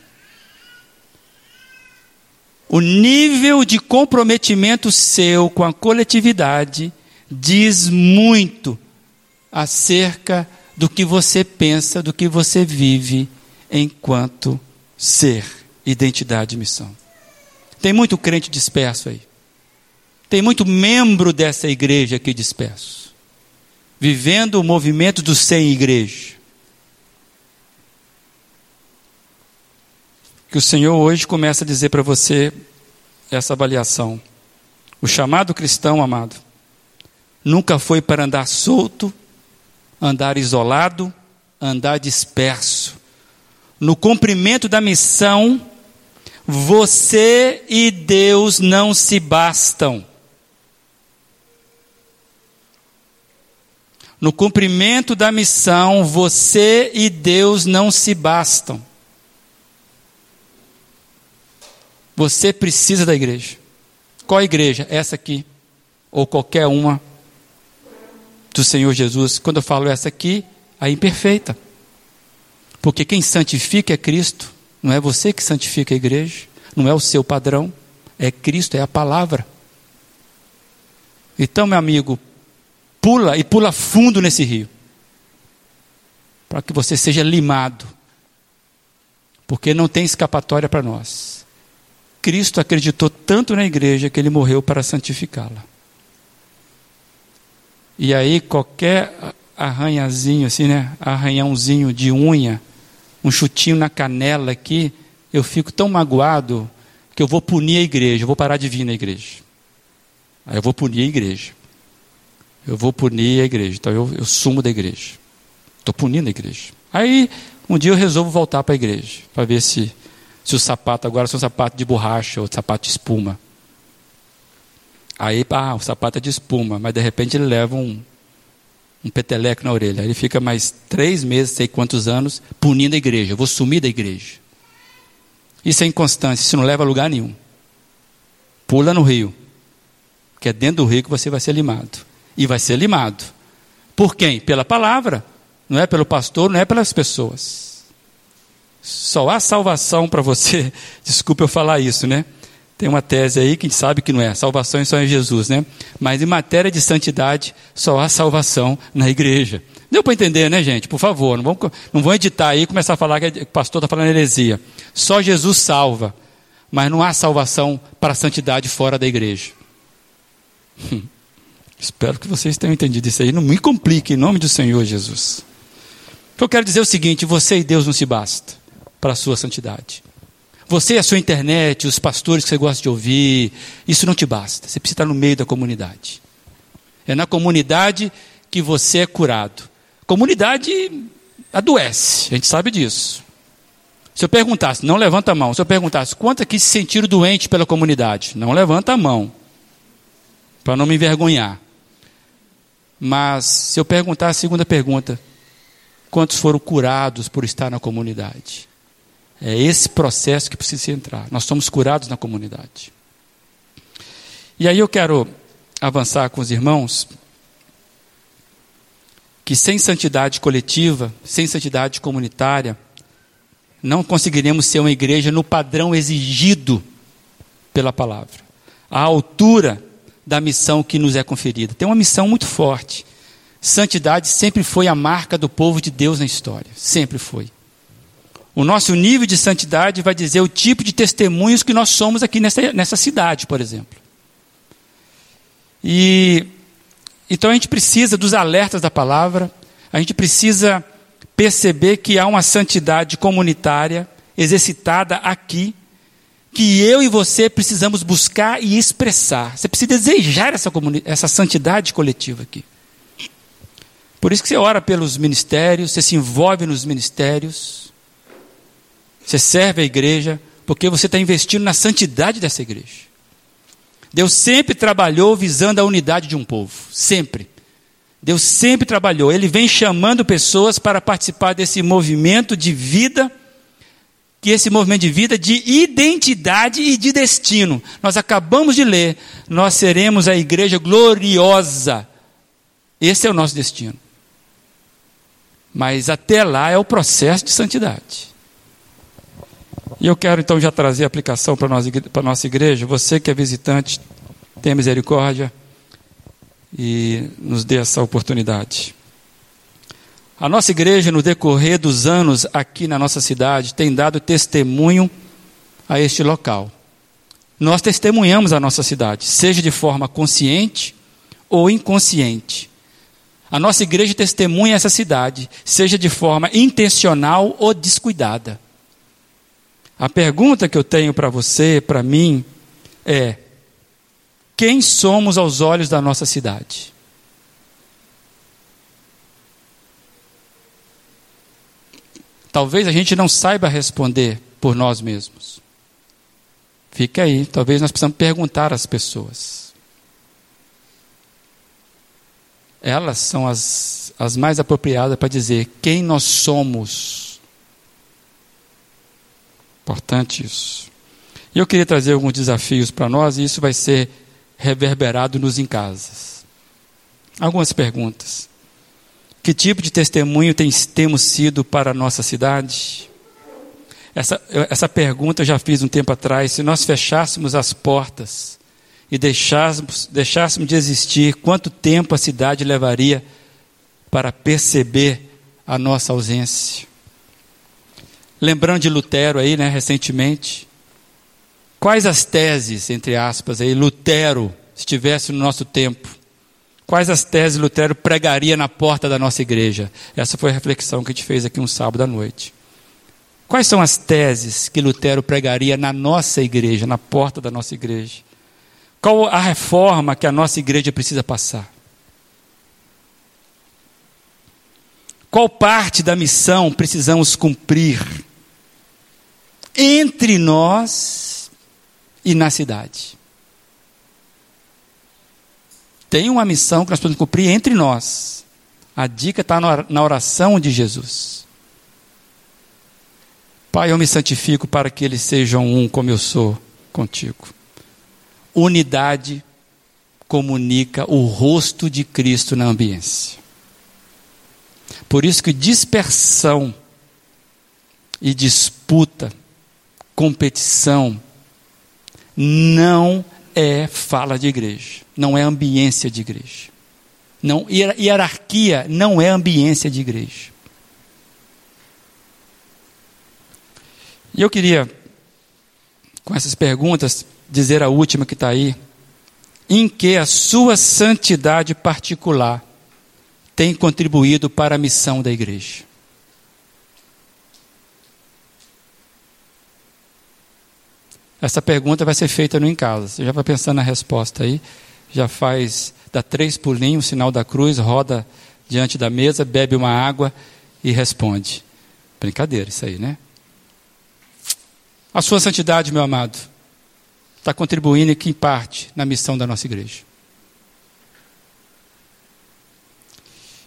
O nível de comprometimento seu com a coletividade diz muito acerca do que você pensa, do que você vive enquanto ser, identidade e missão. Tem muito crente disperso aí. Tem muito membro dessa igreja aqui disperso. Vivendo o movimento do sem igreja. Que o Senhor hoje começa a dizer para você essa avaliação. O chamado cristão, amado, nunca foi para andar solto, andar isolado, andar disperso. No cumprimento da missão, você e Deus não se bastam. No cumprimento da missão, você e Deus não se bastam. Você precisa da igreja. Qual igreja? Essa aqui. Ou qualquer uma do Senhor Jesus. Quando eu falo essa aqui, a imperfeita. Porque quem santifica é Cristo. Não é você que santifica a igreja. Não é o seu padrão. É Cristo, é a palavra. Então, meu amigo, pula e pula fundo nesse rio. Para que você seja limado. Porque não tem escapatória para nós. Cristo acreditou tanto na igreja que ele morreu para santificá-la. E aí qualquer arranhazinho assim, né, arranhãozinho de unha, um chutinho na canela aqui, eu fico tão magoado que eu vou punir a igreja, eu vou parar de vir na igreja. Aí eu vou punir a igreja. Eu vou punir a igreja. Então eu, eu sumo da igreja. Estou punindo a igreja. Aí um dia eu resolvo voltar para a igreja, para ver se se o sapato agora são sapato de borracha ou sapato de espuma. Aí, ah, o sapato é de espuma, mas de repente ele leva um, um peteleco na orelha. Ele fica mais três meses, sei quantos anos, punindo a igreja. Eu vou sumir da igreja. Isso é inconstância, isso não leva a lugar nenhum. Pula no rio. Que é dentro do rio que você vai ser limado. E vai ser limado. Por quem? Pela palavra. Não é pelo pastor, não é pelas pessoas. Só há salvação para você. Desculpa eu falar isso, né? Tem uma tese aí que a gente sabe que não é. Salvação só em Jesus, né? Mas em matéria de santidade, só há salvação na igreja. Deu para entender, né, gente? Por favor, não vão, não vão editar aí e começar a falar que o pastor está falando heresia. Só Jesus salva, mas não há salvação para a santidade fora da igreja. Hum. Espero que vocês tenham entendido isso aí. Não me complique, em nome do Senhor Jesus. O que eu quero dizer é o seguinte: você e Deus não se basta para a sua santidade. Você a sua internet, os pastores que você gosta de ouvir, isso não te basta. Você precisa estar no meio da comunidade. É na comunidade que você é curado. Comunidade adoece, a gente sabe disso. Se eu perguntasse, não levanta a mão, se eu perguntasse, quantos aqui se sentiram doentes pela comunidade? Não levanta a mão, para não me envergonhar. Mas se eu perguntar a segunda pergunta, quantos foram curados por estar na comunidade? É esse processo que precisa entrar. Nós somos curados na comunidade. E aí eu quero avançar com os irmãos que sem santidade coletiva, sem santidade comunitária, não conseguiremos ser uma igreja no padrão exigido pela palavra, à altura da missão que nos é conferida. Tem uma missão muito forte. Santidade sempre foi a marca do povo de Deus na história, sempre foi. O nosso nível de santidade vai dizer o tipo de testemunhos que nós somos aqui nessa, nessa cidade, por exemplo. E então a gente precisa dos alertas da palavra, a gente precisa perceber que há uma santidade comunitária exercitada aqui, que eu e você precisamos buscar e expressar. Você precisa desejar essa, essa santidade coletiva aqui. Por isso que você ora pelos ministérios, você se envolve nos ministérios, você serve a igreja, porque você está investindo na santidade dessa igreja. Deus sempre trabalhou visando a unidade de um povo, sempre. Deus sempre trabalhou. Ele vem chamando pessoas para participar desse movimento de vida, que esse movimento de vida de identidade e de destino. Nós acabamos de ler, nós seremos a igreja gloriosa. Esse é o nosso destino. Mas até lá é o processo de santidade. E eu quero então já trazer a aplicação para a nossa igreja. Você que é visitante, tenha misericórdia e nos dê essa oportunidade. A nossa igreja, no decorrer dos anos aqui na nossa cidade, tem dado testemunho a este local. Nós testemunhamos a nossa cidade, seja de forma consciente ou inconsciente. A nossa igreja testemunha essa cidade, seja de forma intencional ou descuidada. A pergunta que eu tenho para você, para mim, é: quem somos aos olhos da nossa cidade. Talvez a gente não saiba responder por nós mesmos. Fica aí, talvez nós precisamos perguntar às pessoas. Elas são as, as mais apropriadas para dizer quem nós somos. Importante isso. E eu queria trazer alguns desafios para nós, e isso vai ser reverberado nos em casas. Algumas perguntas. Que tipo de testemunho tem, temos sido para a nossa cidade? Essa, essa pergunta eu já fiz um tempo atrás. Se nós fechássemos as portas e deixássemos, deixássemos de existir, quanto tempo a cidade levaria para perceber a nossa ausência? Lembrando de Lutero aí, né, recentemente, Quais as teses, entre aspas, aí, Lutero estivesse no nosso tempo? Quais as teses Lutero pregaria na porta da nossa igreja? Essa foi a reflexão que a gente fez aqui um sábado à noite. Quais são as teses que Lutero pregaria na nossa igreja, na porta da nossa igreja? Qual a reforma que a nossa igreja precisa passar? Qual parte da missão precisamos cumprir entre nós e na cidade. Tem uma missão que nós podemos cumprir entre nós. A dica está na oração de Jesus. Pai, eu me santifico para que eles sejam um como eu sou contigo. Unidade comunica o rosto de Cristo na ambiência. Por isso que dispersão e disputa, competição, não é fala de igreja, não é ambiência de igreja. Não, hierarquia não é ambiência de igreja. E eu queria, com essas perguntas, dizer a última que está aí. Em que a sua santidade particular tem contribuído para a missão da igreja? Essa pergunta vai ser feita no em casa. Você já vai pensando na resposta aí, já faz, dá três pulinhos, sinal da cruz, roda diante da mesa, bebe uma água e responde. Brincadeira isso aí, né? A sua santidade, meu amado, está contribuindo aqui em parte na missão da nossa igreja.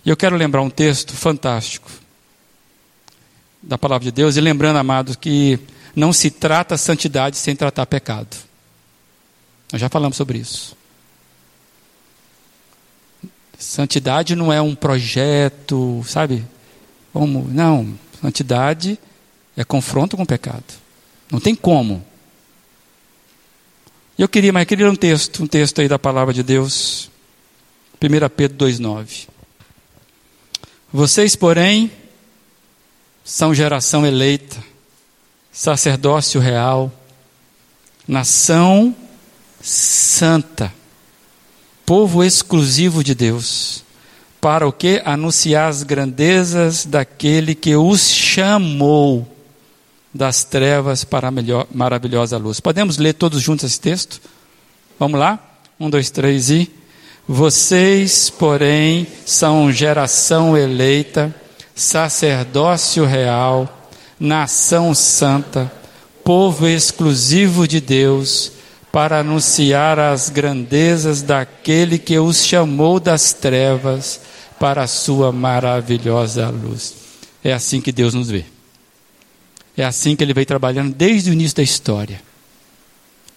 E eu quero lembrar um texto fantástico da palavra de Deus, e lembrando, amado, que não se trata santidade sem tratar pecado. Nós já falamos sobre isso. Santidade não é um projeto, sabe? Como, não, santidade é confronto com o pecado. Não tem como. Eu queria, mas eu queria um texto, um texto aí da palavra de Deus. 1 Pedro 2,9. Vocês, porém, são geração eleita, sacerdócio real, nação santa, povo exclusivo de Deus, para o que anunciar as grandezas daquele que os chamou das trevas para a melhor, maravilhosa luz. Podemos ler todos juntos esse texto? Vamos lá? Um, dois, três e. Vocês, porém, são geração eleita, sacerdócio real, nação santa, povo exclusivo de Deus, para anunciar as grandezas daquele que os chamou das trevas para a sua maravilhosa luz. É assim que Deus nos vê. É assim que ele veio trabalhando desde o início da história.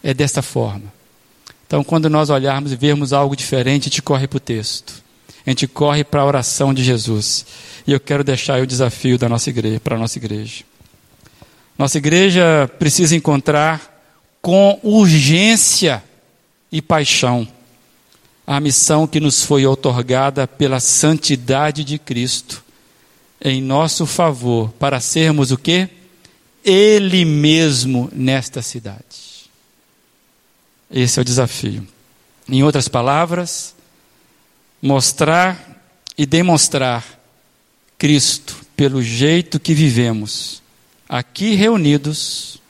É desta forma. Então, quando nós olharmos e vermos algo diferente, gente corre para o texto. A gente corre para a oração de Jesus. E eu quero deixar o desafio da nossa igreja, para a nossa igreja. Nossa igreja precisa encontrar com urgência e paixão a missão que nos foi otorgada pela santidade de Cristo em nosso favor para sermos o que? Ele mesmo nesta cidade. Esse é o desafio. Em outras palavras, mostrar e demonstrar Cristo pelo jeito que vivemos, aqui reunidos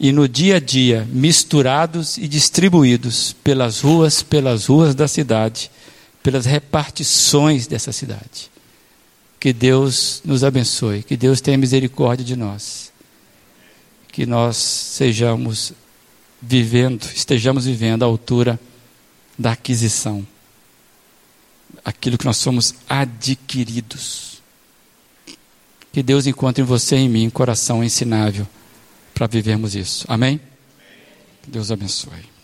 e no dia a dia, misturados e distribuídos pelas ruas, pelas ruas da cidade, pelas repartições dessa cidade. Que Deus nos abençoe, que Deus tenha misericórdia de nós. Que nós sejamos vivendo, estejamos vivendo à altura da aquisição. Aquilo que nós somos adquiridos. Que Deus encontre em você e em mim coração ensinável para vivermos isso. Amém? Deus abençoe.